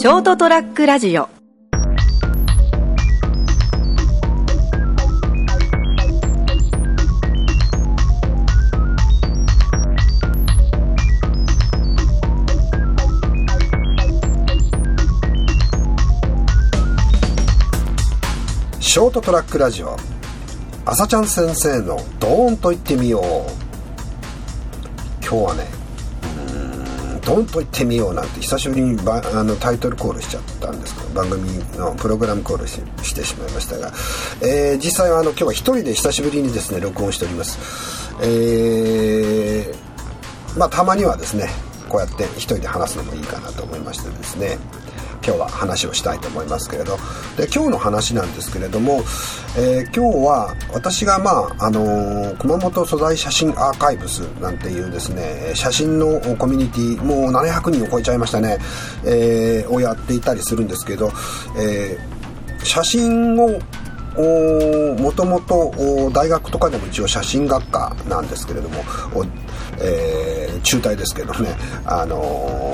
ショートトラックラジオ。ショートトラックラジオ。朝ちゃん先生のドーンと言ってみよう。今日はねドンと行ってみようなんて久しぶりにばあのタイトルコールしちゃったんですけど番組のプログラムコールししてしまいましたが、えー実際はあの今日は1人で久しぶりにですね録音しております。えーまあたまにはですねこうやって1人で話すのもいいかなと思いましてですね。今日は話をしたいと思いますけれど。で今日の話なんですけれども、えー今日は私がまああのー熊本素材写真アーカイブスなんていうですね写真のコミュニティもう700人を超えちゃいましたね、えーをやっていたりするんですけど、えー写真をもともと大学とかでも一応写真学科なんですけれども、えー中退ですけどね、あの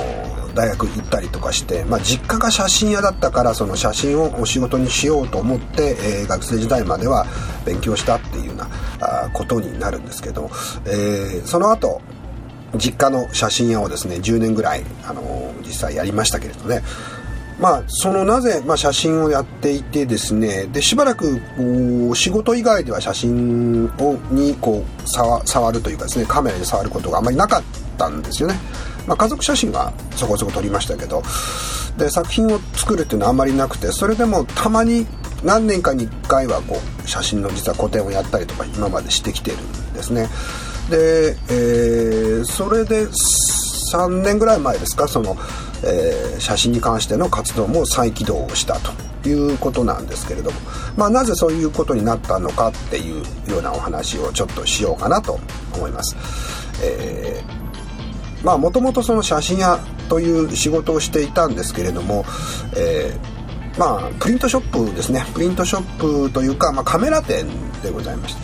ー大学行ったりとかして、まあ、実家が写真屋だったからその写真をお仕事にしようと思って、えー学生時代までは勉強したっていうようなあことになるんですけど、えーその後実家の写真屋をですね10年ぐらい、あのー実際やりましたけれどね。まあ、そのなぜ、まあ、写真をやっていてですねでしばらくこう仕事以外では写真をにこう触るというかですねカメラで触ることがあまりなかったんですよね、まあ、家族写真はそこそこ撮りましたけどで作品を作るっていうのはあんまりなくてそれでもたまに何年かに1回はこう写真の実は個展をやったりとか今までしてきてるんですねで、えーそれで3年ぐらい前ですかその、えー写真に関しての活動も再起動をしたということなんですけれども、まあ、なぜそういうことになったのかっていうようなお話をちょっとしようかなと思います。えーまあもともとその写真屋という仕事をしていたんですけれども、えーまあプリントショップですね。プリントショップというか、まあ、カメラ店でございまし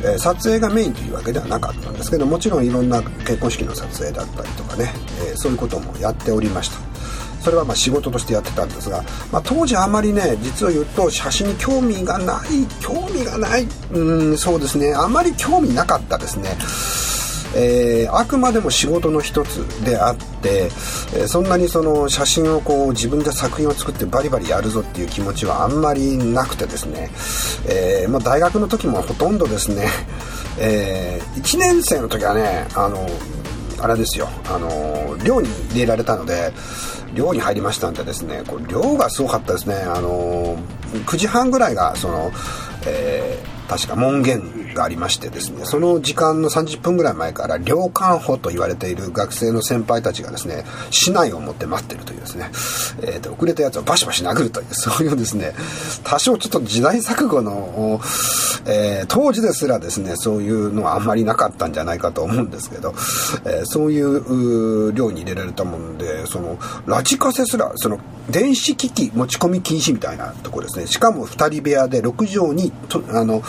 て、えー撮影がメインというわけではなかったんですけどもちろんいろんな結婚式の撮影だったりとかね、えーそういうこともやっておりました。それはま仕事としてやってたんですが、まあ、当時あまりね実を言うと写真に興味がない興味がないうんそうですね。あまり興味なかったですね。えーあくまでも仕事の一つであって、えーそんなにその写真をこう自分で作品を作ってバリバリやるぞっていう気持ちはあんまりなくてですね、えーまあ、大学の時もほとんどですね、え1年生の時はねあのあれですよあの寮に入れられたので寮に入りましたんでですねこう寮がすごかったですねあの9時半ぐらいがその、え確か門限がありましてですねその時間の30分ぐらい前から寮間補と言われている学生の先輩たちがですね市内を持って待ってるというですね、えーと遅れたやつをバシバシ殴るというそういうですね多少ちょっと時代錯誤の、えー当時ですらですねそういうのはあんまりなかったんじゃないかと思うんですけど、えーそういう寮に入れられたもんでそのラジカセすらその電子機器持ち込み禁止みたいなところですね。しかも2人部屋で6畳にとあの、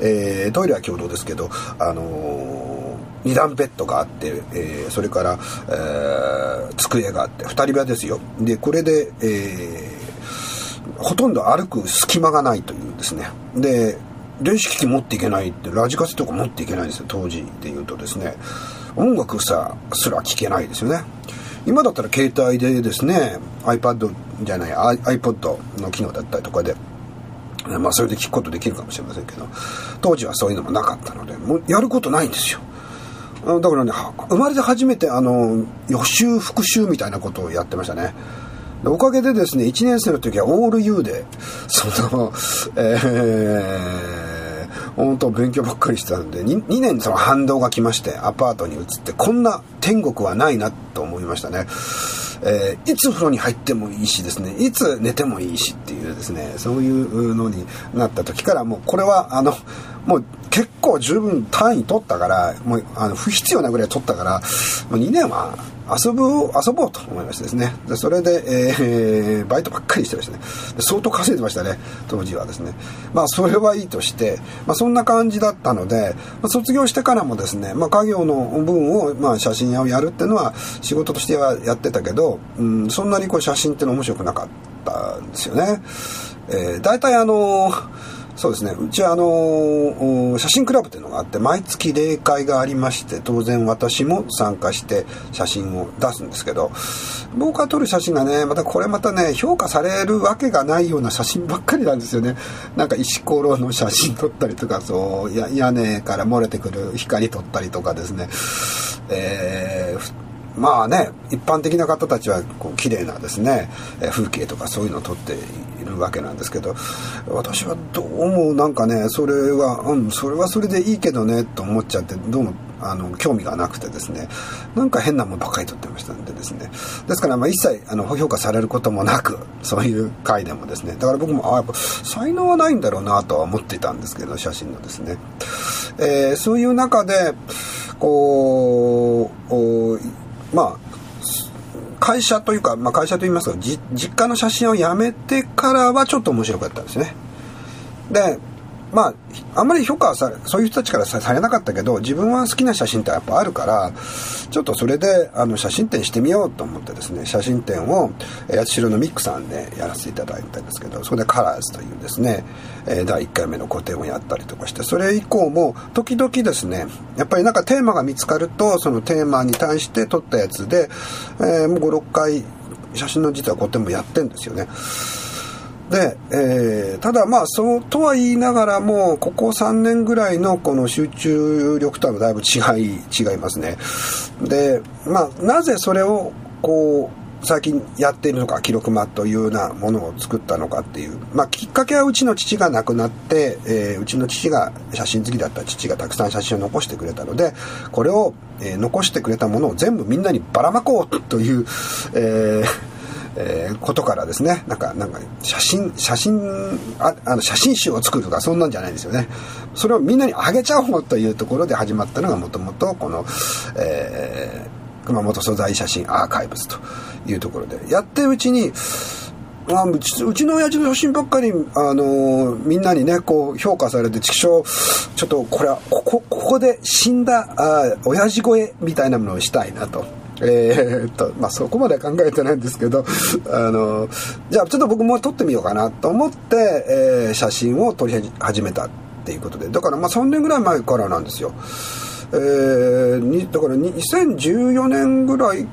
えートは共同ですけどあのー二段ベッドがあって、えーそれから、えー机があって2人部屋ですよ。でこれで、えーほとんど歩く隙間がないというですね。で電子機器持っていけないってラジカセとか持っていけないんですよ当時でいうとですね。音楽さすら聴けないですよね。今だったら携帯でですね iPad じゃない iPod の機能だったりとかでまあそれで聞くことできるかもしれませんけど当時はそういうのもなかったのでもうやることないんですよ。だからね生まれて初めてあの予習復習みたいなことをやってましたね。おかげでですね1年生の時はオール U でそのえー、本当勉強ばっかりしてたんで 2, 2年その反動が来ましてアパートに移ってこんな天国はないなと思いましたね。えーいつ風呂に入ってもいいしですねいつ寝てもいいしっていうですねそういうのになった時からもうこれはあのもう結構十分単位取ったからもうあの不必要なぐらい取ったからもう2年は遊ぶ遊ぼうと思いましてですね。でそれで、えー、バイトばっかりしてましたね。相当稼いでましたね。当時はですね。まあそれはいいとして、まあ、そんな感じだったので、まあ、卒業してからもですね、まあ、家業の分を、まあ、写真屋をやるっていうのは仕事としてはやってたけど、うん、そんなにこう写真っての面白くなかったんですよね、えー、大体あのーそうですね。うちはあの写真クラブというのがあって毎月例会がありまして当然私も参加して写真を出すんですけど僕が撮る写真がねまたこれまたね評価されるわけがないような写真ばっかりなんですよね。なんか石ころの写真撮ったりとかそう屋根から漏れてくる光撮ったりとかですね。えーまあね一般的な方たちはこう綺麗なですね風景とかそういうのを撮っているわけなんですけど私はどうもなんかねそれはうんそれはそれでいいけどねと思っちゃってどうもあの興味がなくてですね。なんか変なもんばっかり撮ってましたんでですね。ですからまあ一切あの評価されることもなくそういう回でもですね。だから僕もあやっぱ才能はないんだろうなとは思ってたんですけど写真のですね、えー、そういう中でこうまあ会社というか、まあ、会社といいますか実家の写真をやめてからはちょっと面白かったんですね。でまああんまり評価はさそういう人たちからされなかったけど自分は好きな写真ってやっぱあるからちょっとそれであの写真展してみようと思ってですね写真展を八代のミックさんでやらせていただいたんですけどそこでカラーズというですねえ第1回目の個展をやったりとかしてそれ以降も時々ですねやっぱりなんかテーマが見つかるとそのテーマに対して撮ったやつで、えー、もう56回写真の実は個展もやってんですよね。で、えー、ただまあそうとは言いながらもここ3年ぐらいのこの集中力とはだいぶ違い違いますね。でまあなぜそれをこう最近やっているのか記録間というようなものを作ったのかっていう、まあ、きっかけはうちの父が亡くなって、えー、うちの父が写真好きだった父がたくさん写真を残してくれたのでこれを、えー、残してくれたものを全部みんなにばらまこうという、えーえー、ことからですねなんかなんか写真写真ああの写真集を作るとかそんなんじゃないんですよねそれをみんなにあげちゃおうというところで始まったのがもともとこの、えー、熊本素材写真アーカイブスというところでやってるうちにあうちうちの親父の写真ばっかり、あのー、みんなにねこう評価されて畜生ちょっとこれはここここで死んだあ親父越えみたいなものをしたいなと。えー、っと、まあ、そこまでは考えてないんですけど、あの、じゃあちょっと僕も撮ってみようかなと思って、えー、写真を撮り始めたっていうことで、だからまあ3年ぐらい前からなんですよ。えー、だから2014年ぐらい、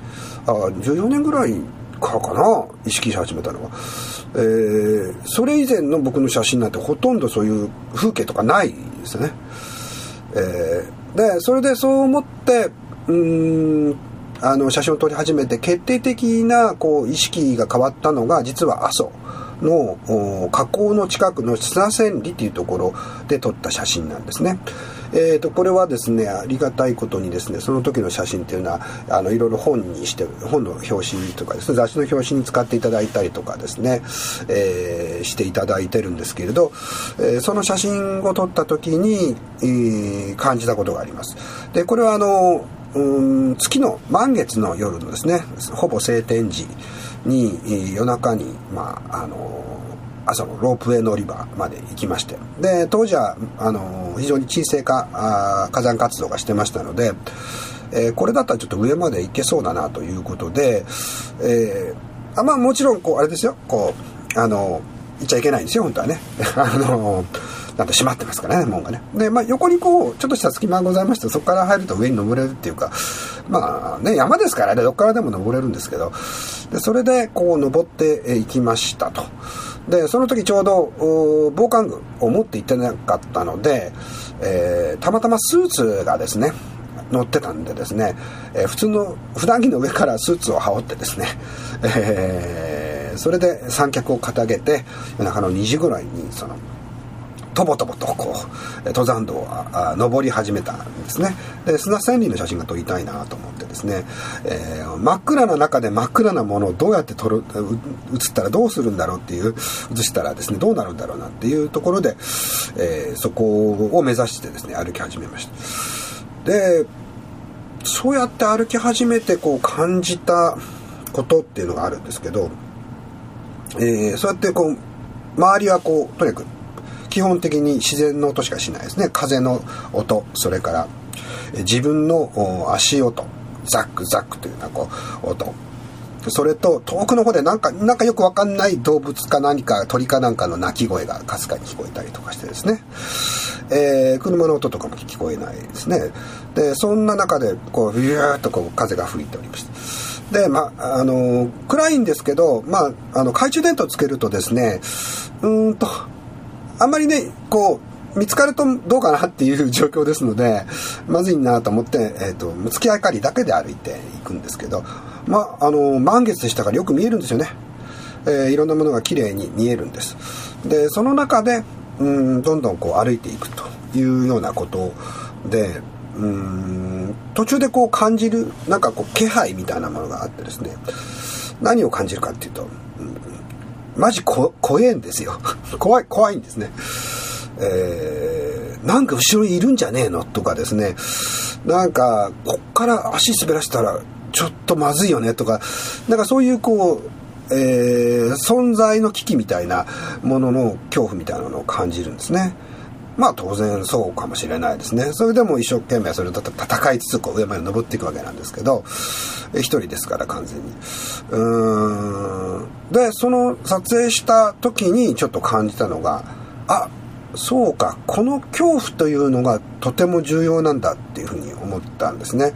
あ、14年ぐらいからかな、意識し始めたのは。えー、それ以前の僕の写真なんてほとんどそういう風景とかないですね。えー、で、それでそう思って、うん、あの写真を撮り始めて決定的なこう意識が変わったのが実は阿蘇の河口の近くの砂千里っていうところで撮った写真なんですね。えーと、これはですねありがたいことにですねその時の写真っていうのはあのいろいろ本にして本の表紙とかですね雑誌の表紙に使っていただいたりとかですね、えー、していただいてるんですけれど、えー、その写真を撮った時に、えー、感じたことがあります。でこれはあのうん月の満月の夜のですねほぼ晴天時に夜中に、まあ、あの朝のロープウェイ乗り場まで行きまして。で当時はあの非常に沈静化あ火山活動がしてましたので、えー、これだったらちょっと上まで行けそうだなということで、えー、あまあもちろんこうあれですよ。こうあの行っちゃいけないんですよ本当はね。あのなんと閉まってますからね、門がね。で、まあ、横にこう、ちょっとした隙間がございまして、そこから入ると上に登れるっていうか、まあね、山ですからね、どっからでも登れるんですけど、で、それでこう登っていきましたと。で、その時ちょうど、防寒具を持って行ってなかったので、えー、たまたまスーツがですね、乗ってたんでですね、えー、普通の普段着の上からスーツを羽織ってですね、えー、それで三脚を掲げて夜中の2時ぐらいにそのとぼとぼとこう登山道を登り始めたんですね。で砂千里の写真が撮りたいなと思ってですね、えー、真っ暗な中で真っ暗なものをどうやって撮る写ったらどうするんだろうっていう写したらですねどうなるんだろうなっていうところで、えー、そこを目指してですね歩き始めました。でそうやって歩き始めてこう感じたことっていうのがあるんですけど、えー、そうやってこう周りはこうとにかく基本的に自然の音しかしないですね。風の音それから自分の足音。ザックザックというようなこう音。それと遠くの方でなんかなんかよくわかんない動物か何か鳥かなんかの鳴き声がかすかに聞こえたりとかしてですね、えー、車の音とかも聞こえないですね。でそんな中でこうビューッとこう風が吹いておりました。でまああの暗いんですけどまああの懐中電灯つけるとですねうんとあんまりねこう見つかるとどうかなっていう状況ですのでまずいなと思って、えーと、月明かりだけで歩いていくんですけどまああの満月でしたからよく見えるんですよね、えー、いろんなものが綺麗に見えるんです。でその中でうんどんどんこう歩いていくというようなことでうん途中でこう感じるなんかこう気配みたいなものがあってですね。何を感じるかっていうと、マジこ怖えんですよ。怖い怖いんですね。えー、なんか後ろにいるんじゃねえのとかですね。なんかこっから足滑らせたらちょっとまずいよねとか。なんかそういうこう、えー、存在の危機みたいなものの恐怖みたいなのを感じるんですね。まあ当然そうかもしれないですね。それでも一生懸命それと戦いつつこう上まで登っていくわけなんですけど一人ですから完全に。うん。でその撮影した時にちょっと感じたのがあそうか。この恐怖というのがとても重要なんだっていうふうに思ったんですね、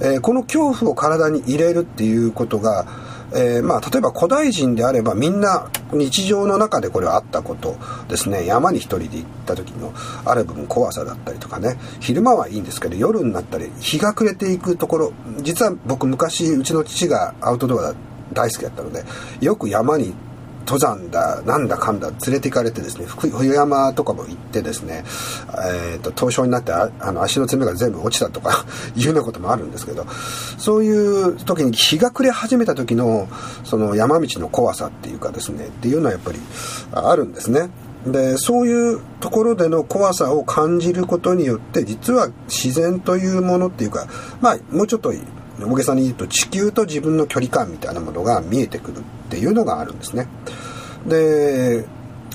えー、この恐怖を体に入れるっていうことがえー、まあ、例えば古代人であればみんな日常の中でこれはあったことですね。山に一人で行った時のある部分怖さだったりとかね。昼間はいいんですけど夜になったり日が暮れていくところ。実は僕昔うちの父がアウトドア大好きだったのでよく山に行って登山だなんだかんだ連れて行かれてですね冬山とかも行ってですね、えーと、凍傷になってあの足の爪が全部落ちたとか いうようなこともあるんですけどそういう時に日が暮れ始めた時のその山道の怖さっていうかですねっていうのはやっぱりあるんですね。でそういうところでの怖さを感じることによって実は自然というものっていうかまあもうちょっと大げさに言うと地球と自分の距離感みたいなものが見えてくるっていうのがあるんですね。で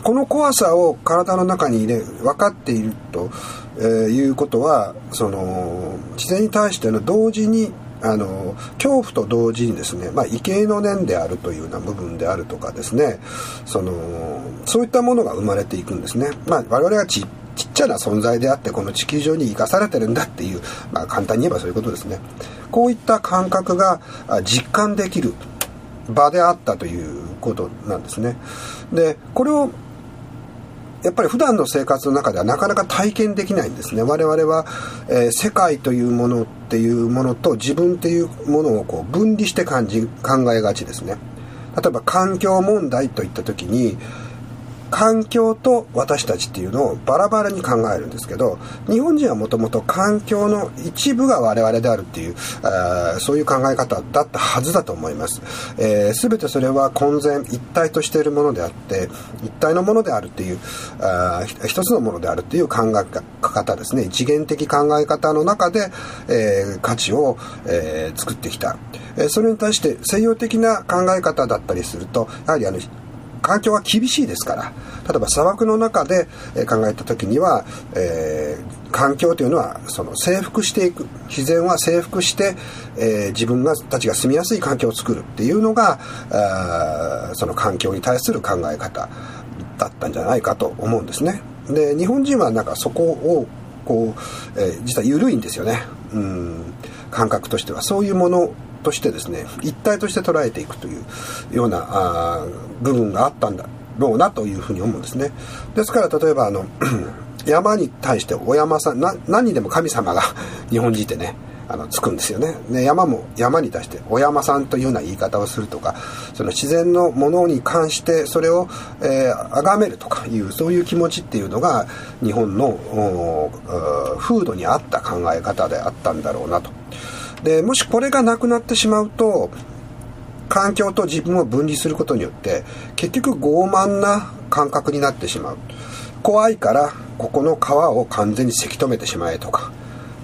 この怖さを体の中に入れ分かっていると、えー、いうことはその自然に対しての同時にあの恐怖と同時にですね、まあ、畏敬の念であるというような部分であるとかですねそのそういったものが生まれていくんですね。まあ、我々はちちっちゃな存在であってこの地球上に生かされてるんだっていう、まあ、簡単に言えばそういうことですね。こういった感覚が実感できる場であったということなんですね。でこれをやっぱり普段の生活の中ではなかなか体験できないんですね。我々は、えー、世界というものっていうものと自分っていうものをこう分離して感じ考えがちですね。例えば環境問題といった時に環境と私たちっていうのをバラバラに考えるんですけど日本人はもともと環境の一部が我々であるっていうそういう考え方だったはずだと思います、えー、全てそれは混然一体としているものであって一体のものであるっていうあ一つのものであるっていう考え方ですね。一元的考え方の中で、えー、価値を、えー、作ってきた、えそれに対して西洋的な考え方だったりするとやはりあの環境は厳しいですから例えば砂漠の中で考えた時には、えー、環境というのはその征服していく自然は征服して、えー、自分がたちが住みやすい環境を作るっていうのがあその環境に対する考え方だったんじゃないかと思うんですね。で日本人はなんかそこをこう、えー、実は緩いんですよね。うん感覚としてはそういうものとしてですね一体として捉えていくというようなあ部分があったんだろうなというふうに思うんですね。ですから例えばあの 山に対してお山さんな何にでも神様が 日本人ってねあのつくんですよね。ね山も山に対してお山さんというような言い方をするとかその自然のものに関してそれをえー、めるとかいうそういう気持ちっていうのが日本の風土に合った考え方であったんだろうなと。でもしこれがなくなってしまうと環境と自分を分離することによって結局傲慢な感覚になってしまう怖いからここの川を完全にせき止めてしまえとか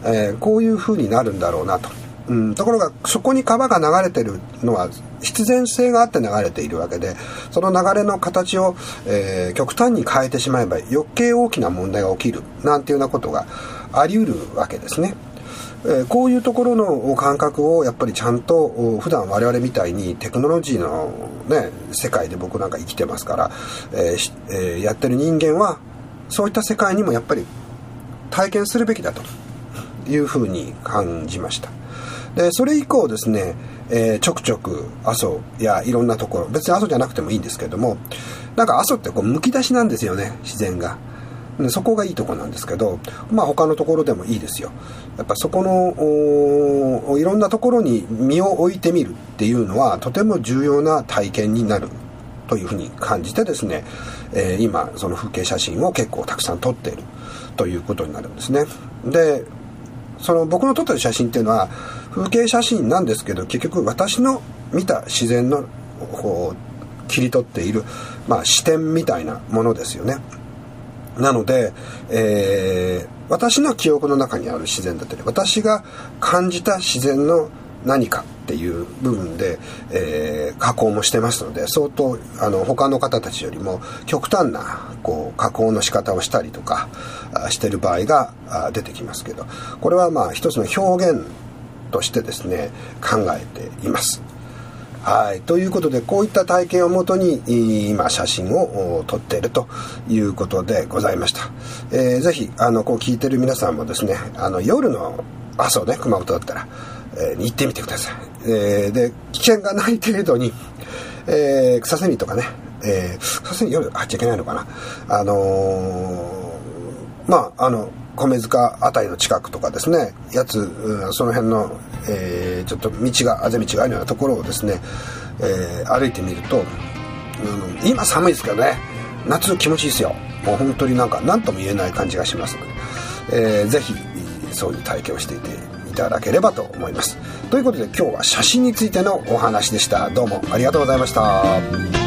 えー、こういう風になるんだろうなと。うん、ところがそこに川が流れてるのは必然性があって流れているわけでその流れの形を、えー、極端に変えてしまえば余計大きな問題が起きるなんていうようなことがあり得るわけですね。え、こういうところの感覚をやっぱりちゃんと普段我々みたいにテクノロジーの、ね、世界で僕なんか生きてますから、えー、やってる人間はそういった世界にもやっぱり体験するべきだと。いうふうに感じましたでそれ以降ですね、えー、ちょくちょく阿蘇やいろんなところ別に阿蘇じゃなくてもいいんですけどもなんか阿蘇ってこうむき出しなんですよね自然がそこがいいとこなんですけどまあ他のところでもいいですよやっぱそこのいろんなところに身を置いてみるっていうのはとても重要な体験になるというふうに感じてですね、えー、今その風景写真を結構たくさん撮っているということになるんですねでその僕の撮ってる写真っていうのは風景写真なんですけど結局私の見た自然のこう切り取っている、まあ、視点みたいなものですよね。なので、えー、私の記憶の中にある自然だったり私が感じた自然の何かっていう部分で、えー、加工もしてますので相当あの他の方たちよりも極端なこう加工の仕方をしたりとかしてる場合が出てきますけどこれはまあ一つの表現としてですね考えています。はい。ということで、こういった体験をもとに、今、写真を撮っているということでございました。えー、ぜひ、あの、こう聞いてる皆さんもですね、あの、夜の、あ、そうね、熊本だったら、えー、行ってみてください。えー、で、危険がない程度に、えー、草セミとかね、えー、草セミ夜入っちゃいけないのかな。あのー、まあ、あの、米塚辺りの近くとかですね、やつ、その辺の、えー、ちょっと道が、あぜ道があるようなところをですね、えー、歩いてみると、うん、今寒いですけどね、夏気持ちいいですよ。もう本当になんか何とも言えない感じがしますので、えー、ぜひ、そういう体験をしていていただければと思います。ということで今日は写真についてのお話でした。どうもありがとうございました。